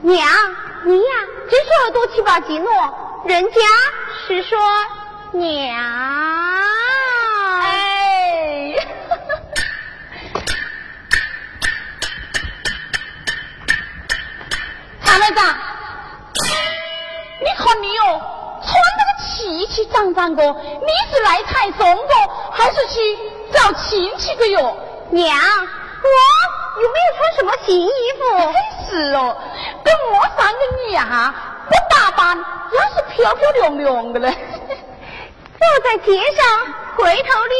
娘，你呀，真是耳朵七八斤哦。人家是说娘。哎，参谋长，你看你哦，穿那个气气脏脏的，你是来采松的，还是去找亲戚的哟？娘。我有没有穿什么新衣服？真是哦，跟我三个你呀，不打扮也是漂漂亮亮的嘞。走在街上，回头的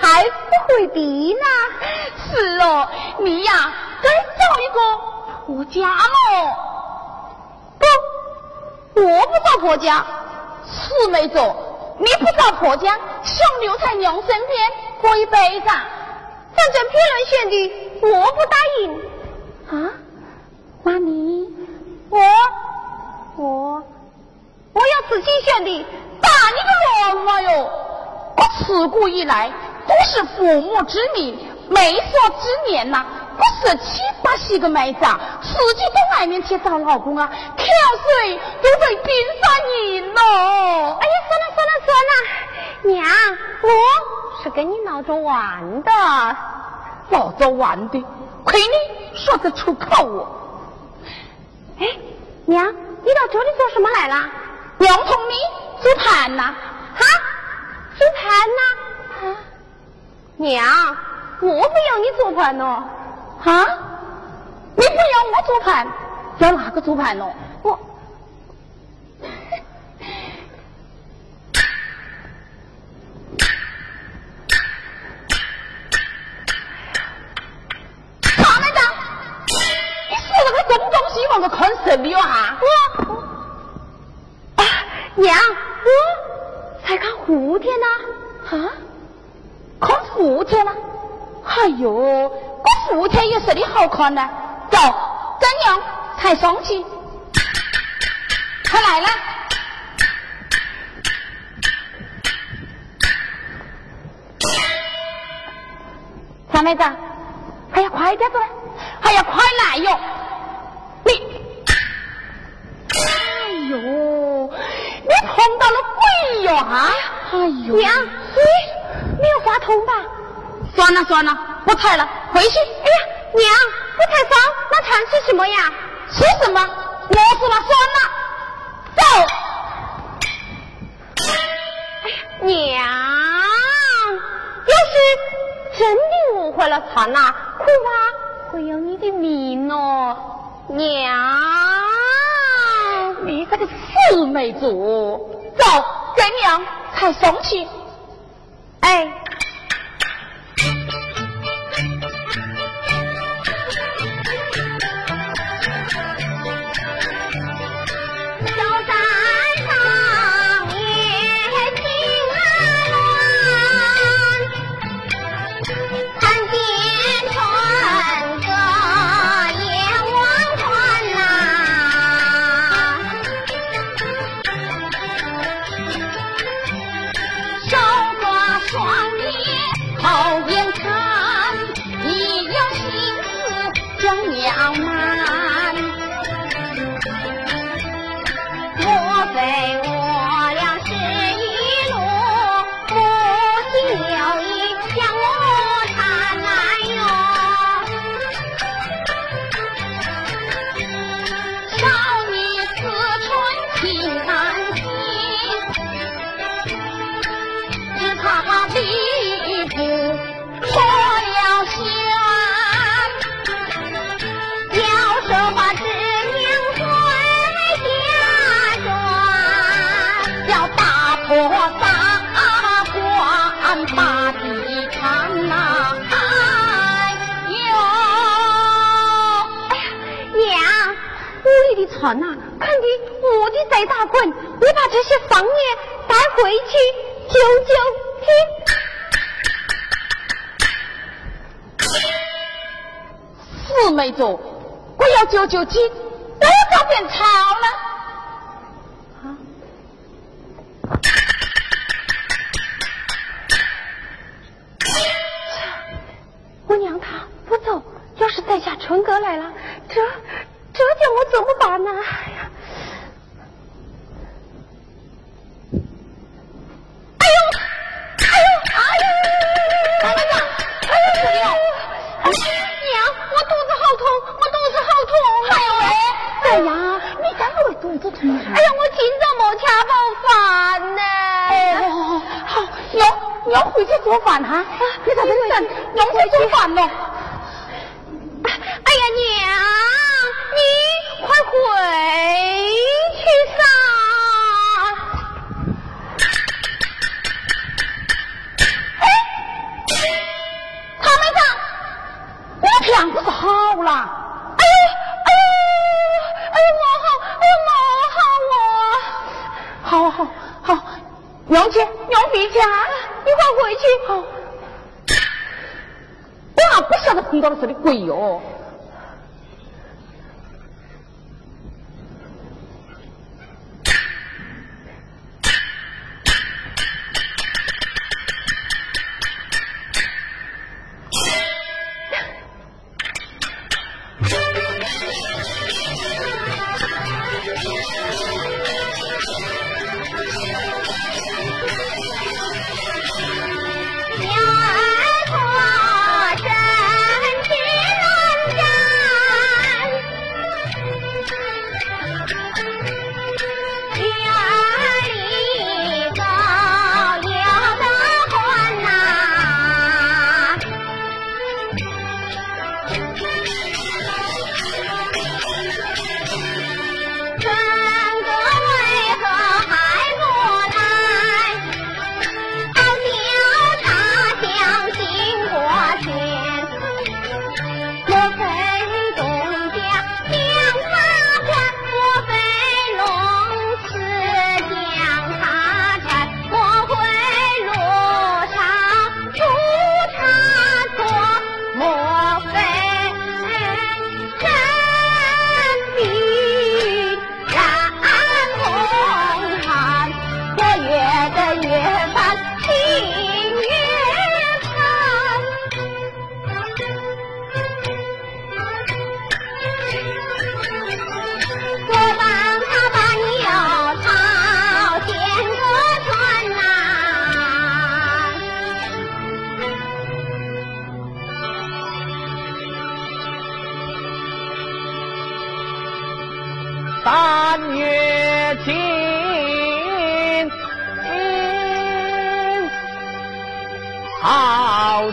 还不回避呢。是哦，你呀，该找一个婆家喽。不，我不找婆家。是没错，你不找婆家，想留在娘身边过一辈子。反正别人选的，我不答应。啊？妈咪？我我我要自己选的。打你个乱哟！我自古以来都是父母之命，媒妁之言呐。我十七八十个妹子啊，自己到外面去找老公啊，挑水都被冰山赢了。哎呀，算了算了算了，娘，我。是跟你闹着玩的，闹着玩的，亏你说得出口哦！哎，娘，你到这里做什么来了？娘同你做盘呐？哈，做盘呐？娘，我不要你做盘哦。哈，你不要我做盘，要哪个做盘哦？东西望着看什么啊？我，娘，我才看蝴蝶呢。啊？看蝴蝶了？哎呦，这蝴蝶有什么好看呢？走，怎样才上去？快来了！小妹子，还要快点子，还要快来哟！你，哎呦，你碰到了啊！哎呦，娘，你没有话筒吧？算了算了，不踩了，回去。哎呀，娘，不踩房，那踩是什么呀？是什么？我死了，算了，走。哎呀，娘，要是。真的误会了他呐，恐怕会有你的命哦，娘！你这个死美族，走，怎样才松气。哎。好呐，看你我的在打滚，你把这些方言带回去救救听。四妹子，我要救救鸡，我要找点草了。他的鬼哟。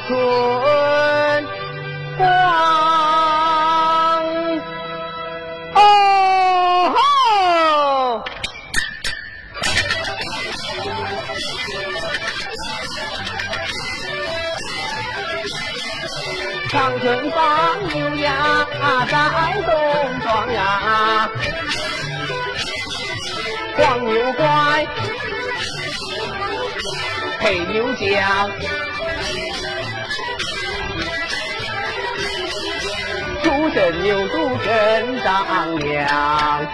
春光。哦吼！长春放牛呀，在东庄呀，黄牛乖，配牛浆，初生牛犊真丈量。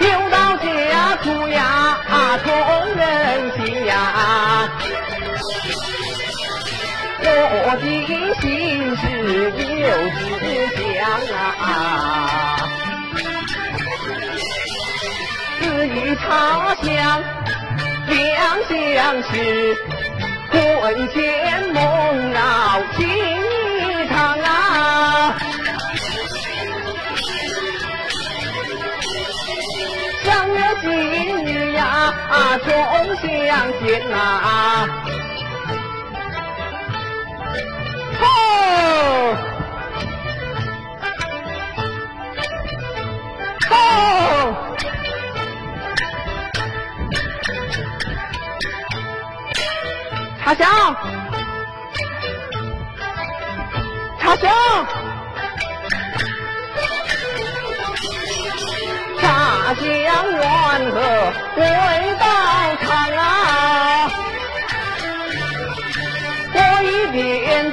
牛到家出呀，通人心呀。我的心事有只讲啊，至于茶香两相识，魂牵梦绕情意长啊。相约今日呀，终相见啊。吼！吼！茶香，茶香。茶香缘和回到长啊，我一边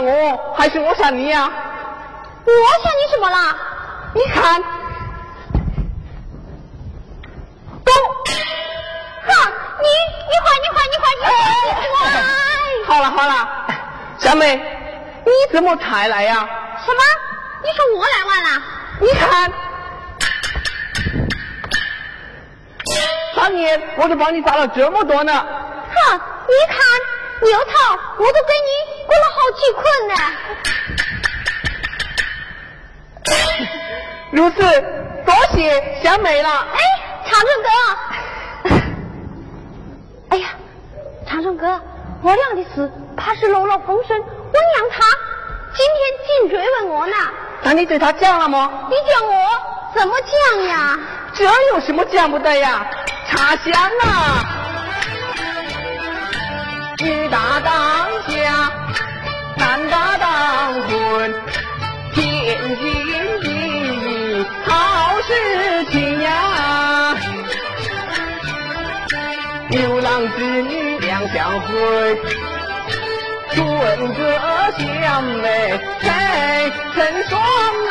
我，还是我想你呀、我想你什么啦？你看，公，哈，你你坏你坏你坏你坏你坏！好了好了，小美，你怎么才来呀、什么？你说我来晚了？你看，当年我都帮你找了这么多呢。哼，你看牛头我都给你滚了好几捆呢。如此，多谢小美了。哎，长春哥，哎呀，长春哥，我俩的事怕是漏了风声，我娘她今天竟追问我呢。那你对她讲了吗？你讲我怎么讲呀？这有什么讲不得呀？茶香啊，女大当家，男大当婚，天经地义，好事情呀。牛郎织女两相会，春歌相美谁成双啊？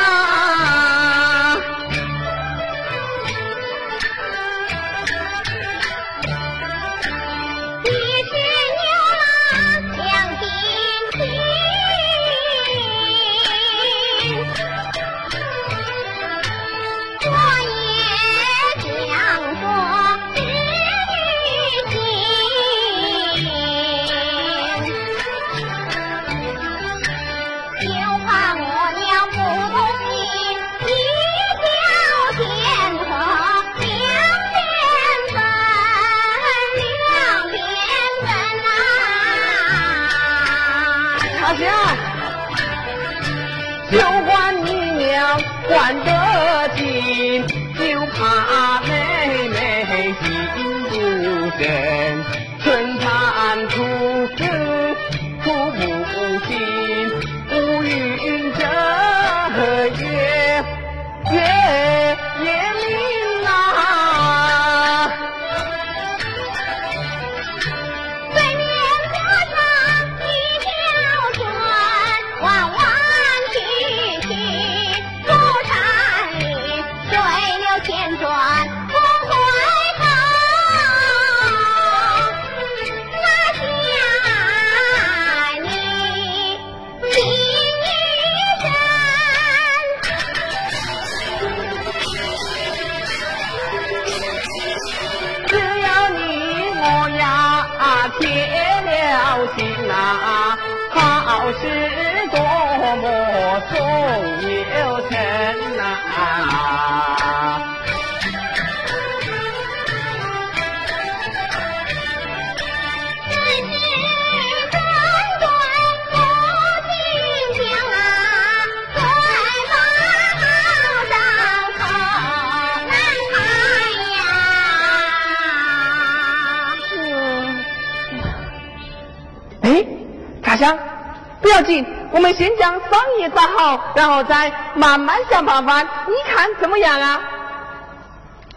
我们先将商业打好，然后再慢慢想办法。你看怎么样啊？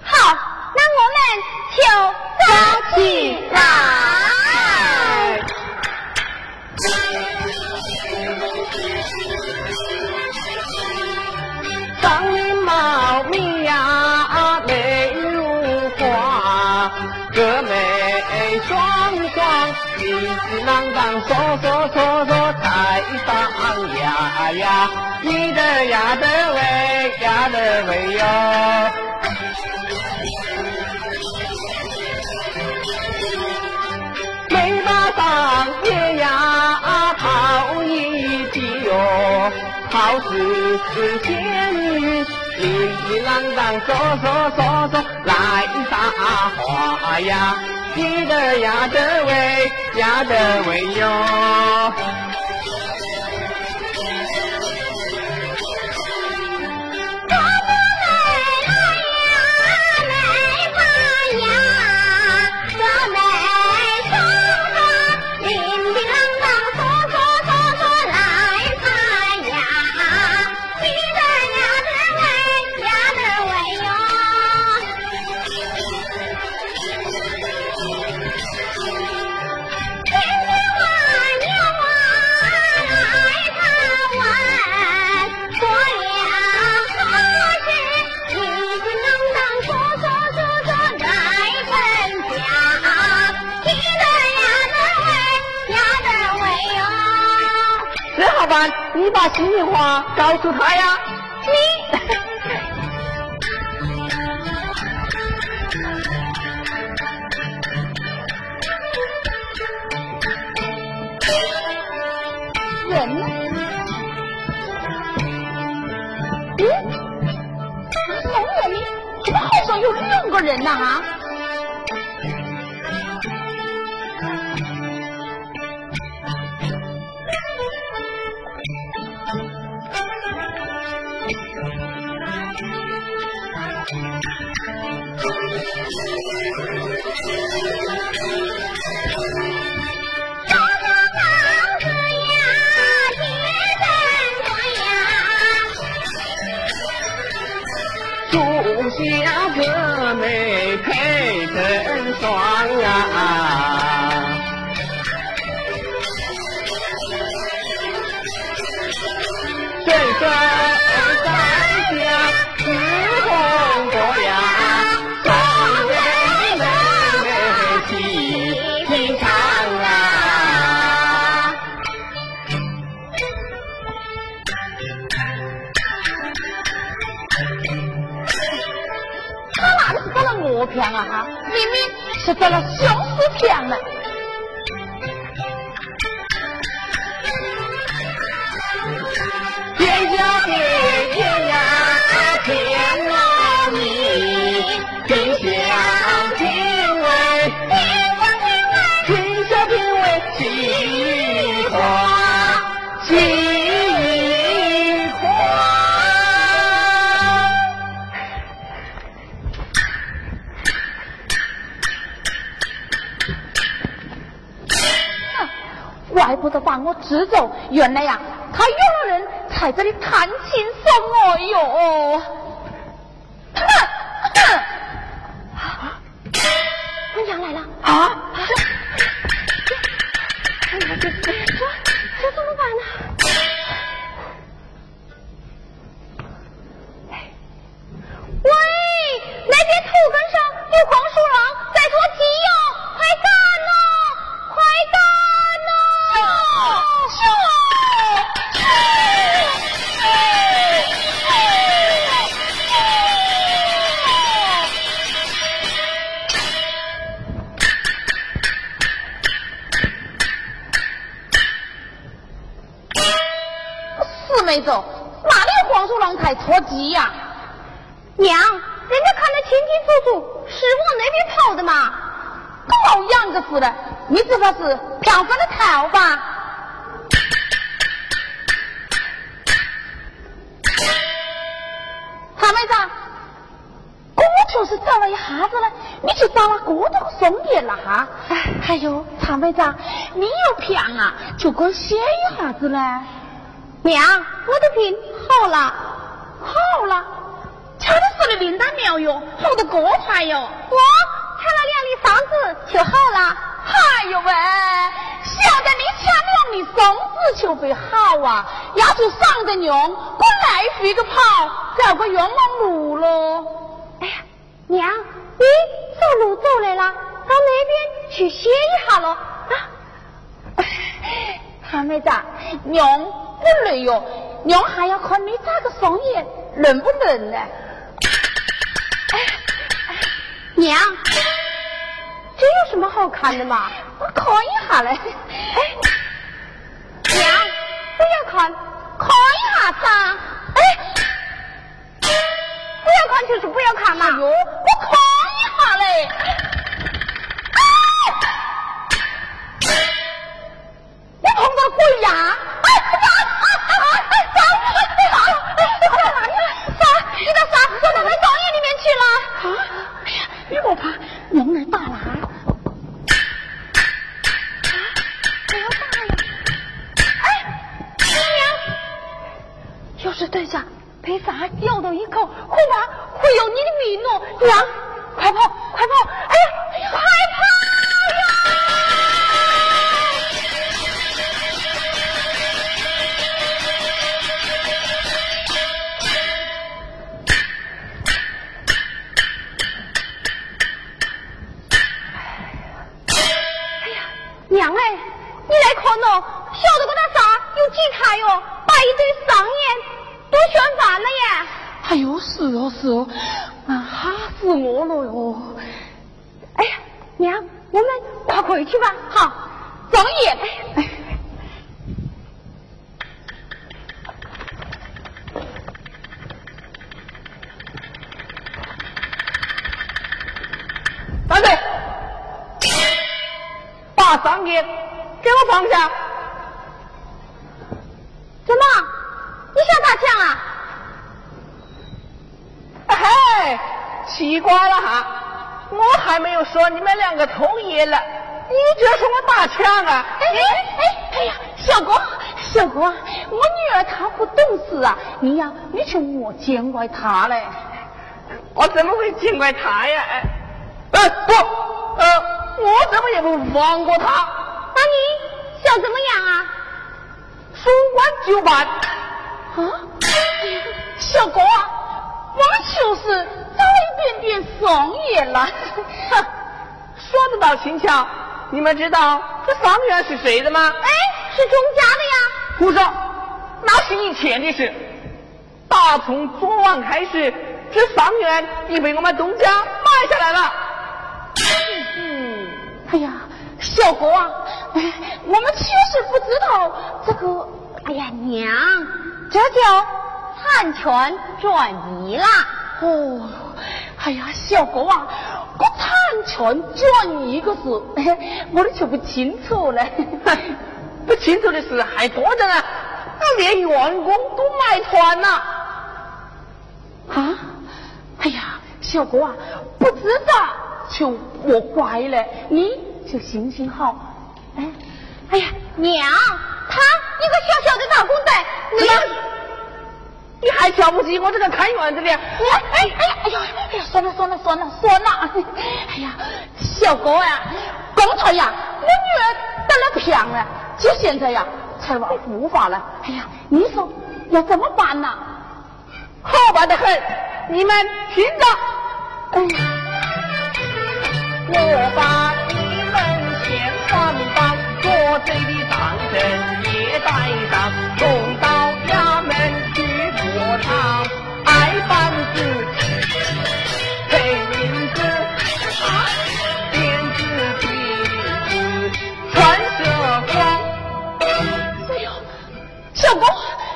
好，那我们就走起来。张林茂密呀，泪如花，哥妹双双，一支郎当，说说说说太上呀呀，你的呀的喂呀的喂哟。眉巴上也呀好一滴哟，好似是仙女，一一啷当说说说说来撒花呀，你的呀的喂呀的喂哟。咦，农园里怎么好像有两个人呐、这哥妹配成双啊，哪里是找了我片啊？明明是得了相思骗呢。天下别怪不得把我支走，原来呀，他有了人在这里谈情说爱哟。哼哼，姑娘来了，啊！子嘞。娘，我的病好了。好了，瞧你是你灵丹妙药，好的过快哟。我吃了两粒桑子就好了。哎呦喂，晓得你吃两粒松子就会好啊？要是上得用，我来回个跑，找个冤枉路喽。哎呀，娘，你走路走来了，到那边去歇一下喽。啊，韩妹子，娘不累哟，娘还要看你咋个双眼能不能呢？哎娘，这有什么好看的嘛？我看一下嘞。哎，娘，不要看，看一下噻。哎，不要看就是不要看嘛。哎呦，我看一下嘞。会呀！站队，把桑叶给我放下。怎么？你想打枪啊？嘿，奇怪了哈，我还没有说你们两个同意了，你就说我打枪啊？哎哎哎呀，小郭小郭，我女儿她不懂事啊，你呀，你就莫见怪她嘞。我怎么会见怪她呀？哎，呃不，呃，我怎么也不放过他？那你想怎么样啊？说办就办。啊，小哥啊，我就是找一点点松叶了。哼，说得到轻巧。你们知道这桑园是谁的吗？哎，是钟家的呀。胡说，那是以前的事。打从昨晚开始，这桑园已被我们东家买下来了。嗯，哎呀，小哥啊，哎，我们确实不知道这个。哎呀，娘，这就产权转移啦。哦，哎呀，小哥啊，我产权转移个事，我的就不清楚了。不清楚的事还多着呢。连员工都买团了！啊！哎呀，小哥啊，不知道就莫怪了，你就行行好。哎，哎呀，娘，他一个小小的打工仔，你你还瞧不起我这个看院子的？我哎哎呀哎呀哎呀，算了算了算了算了！哎呀，小哥呀，刚才呀，我女儿得了病了，就现在呀才往复发了。哎呀，你说要怎么办呢？好办的很，你们听着。哎呀，我把你们千万帮做贼的当真也带上，送到衙门去过堂，挨棒子，赔银子，啊鞭子皮子穿射光。哎呦，小公，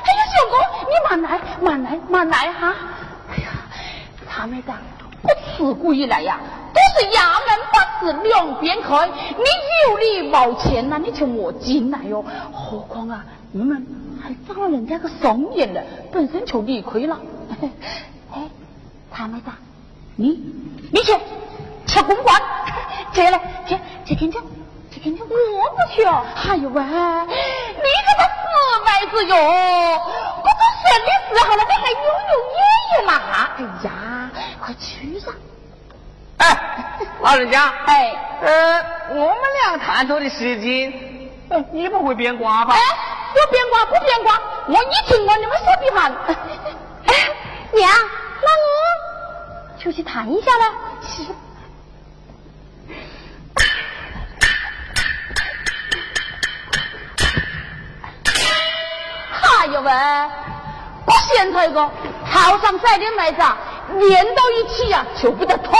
哎呀，小公，你慢来，慢来，慢来哈。哎呀，他们的，我自古以来呀，是衙门把事两边开，你有理冒钱呐，你就莫进来哟。何况啊，你们还找了人家个双眼了，本身就理亏了。哎，他们的，你你去吃公关，去来去去听听。去听听，我不去哦。哎呦喂，你这个死妹子哟！我都生的时候了，你还有有爷爷嘛？哎呀，快去噻！哎，老人家，哎，呃，我们俩谈妥的事情，呃你不会变卦吧？哎，我变卦不变卦，我一听我你们说的话。哎，娘，那我出去谈一下了。是。哎呦喂！我现在个头上栽的麦子啊，连到一起呀、就不得脱。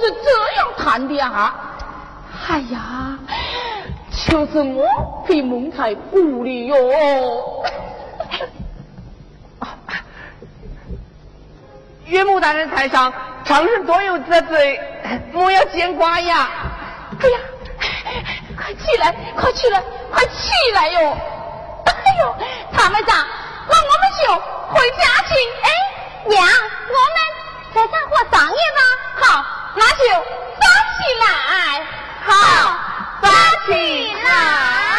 是这样谈的啊！哎呀，就是我给蒙在鼓里哟。岳母大人台上，常人多有这罪，莫要见怪呀！哎呀，快起来，快起来，快起来哟！哎呦，他们长，那我们就回家去。哎，娘，我们在上火上夜吧。好，那就发起来好发起来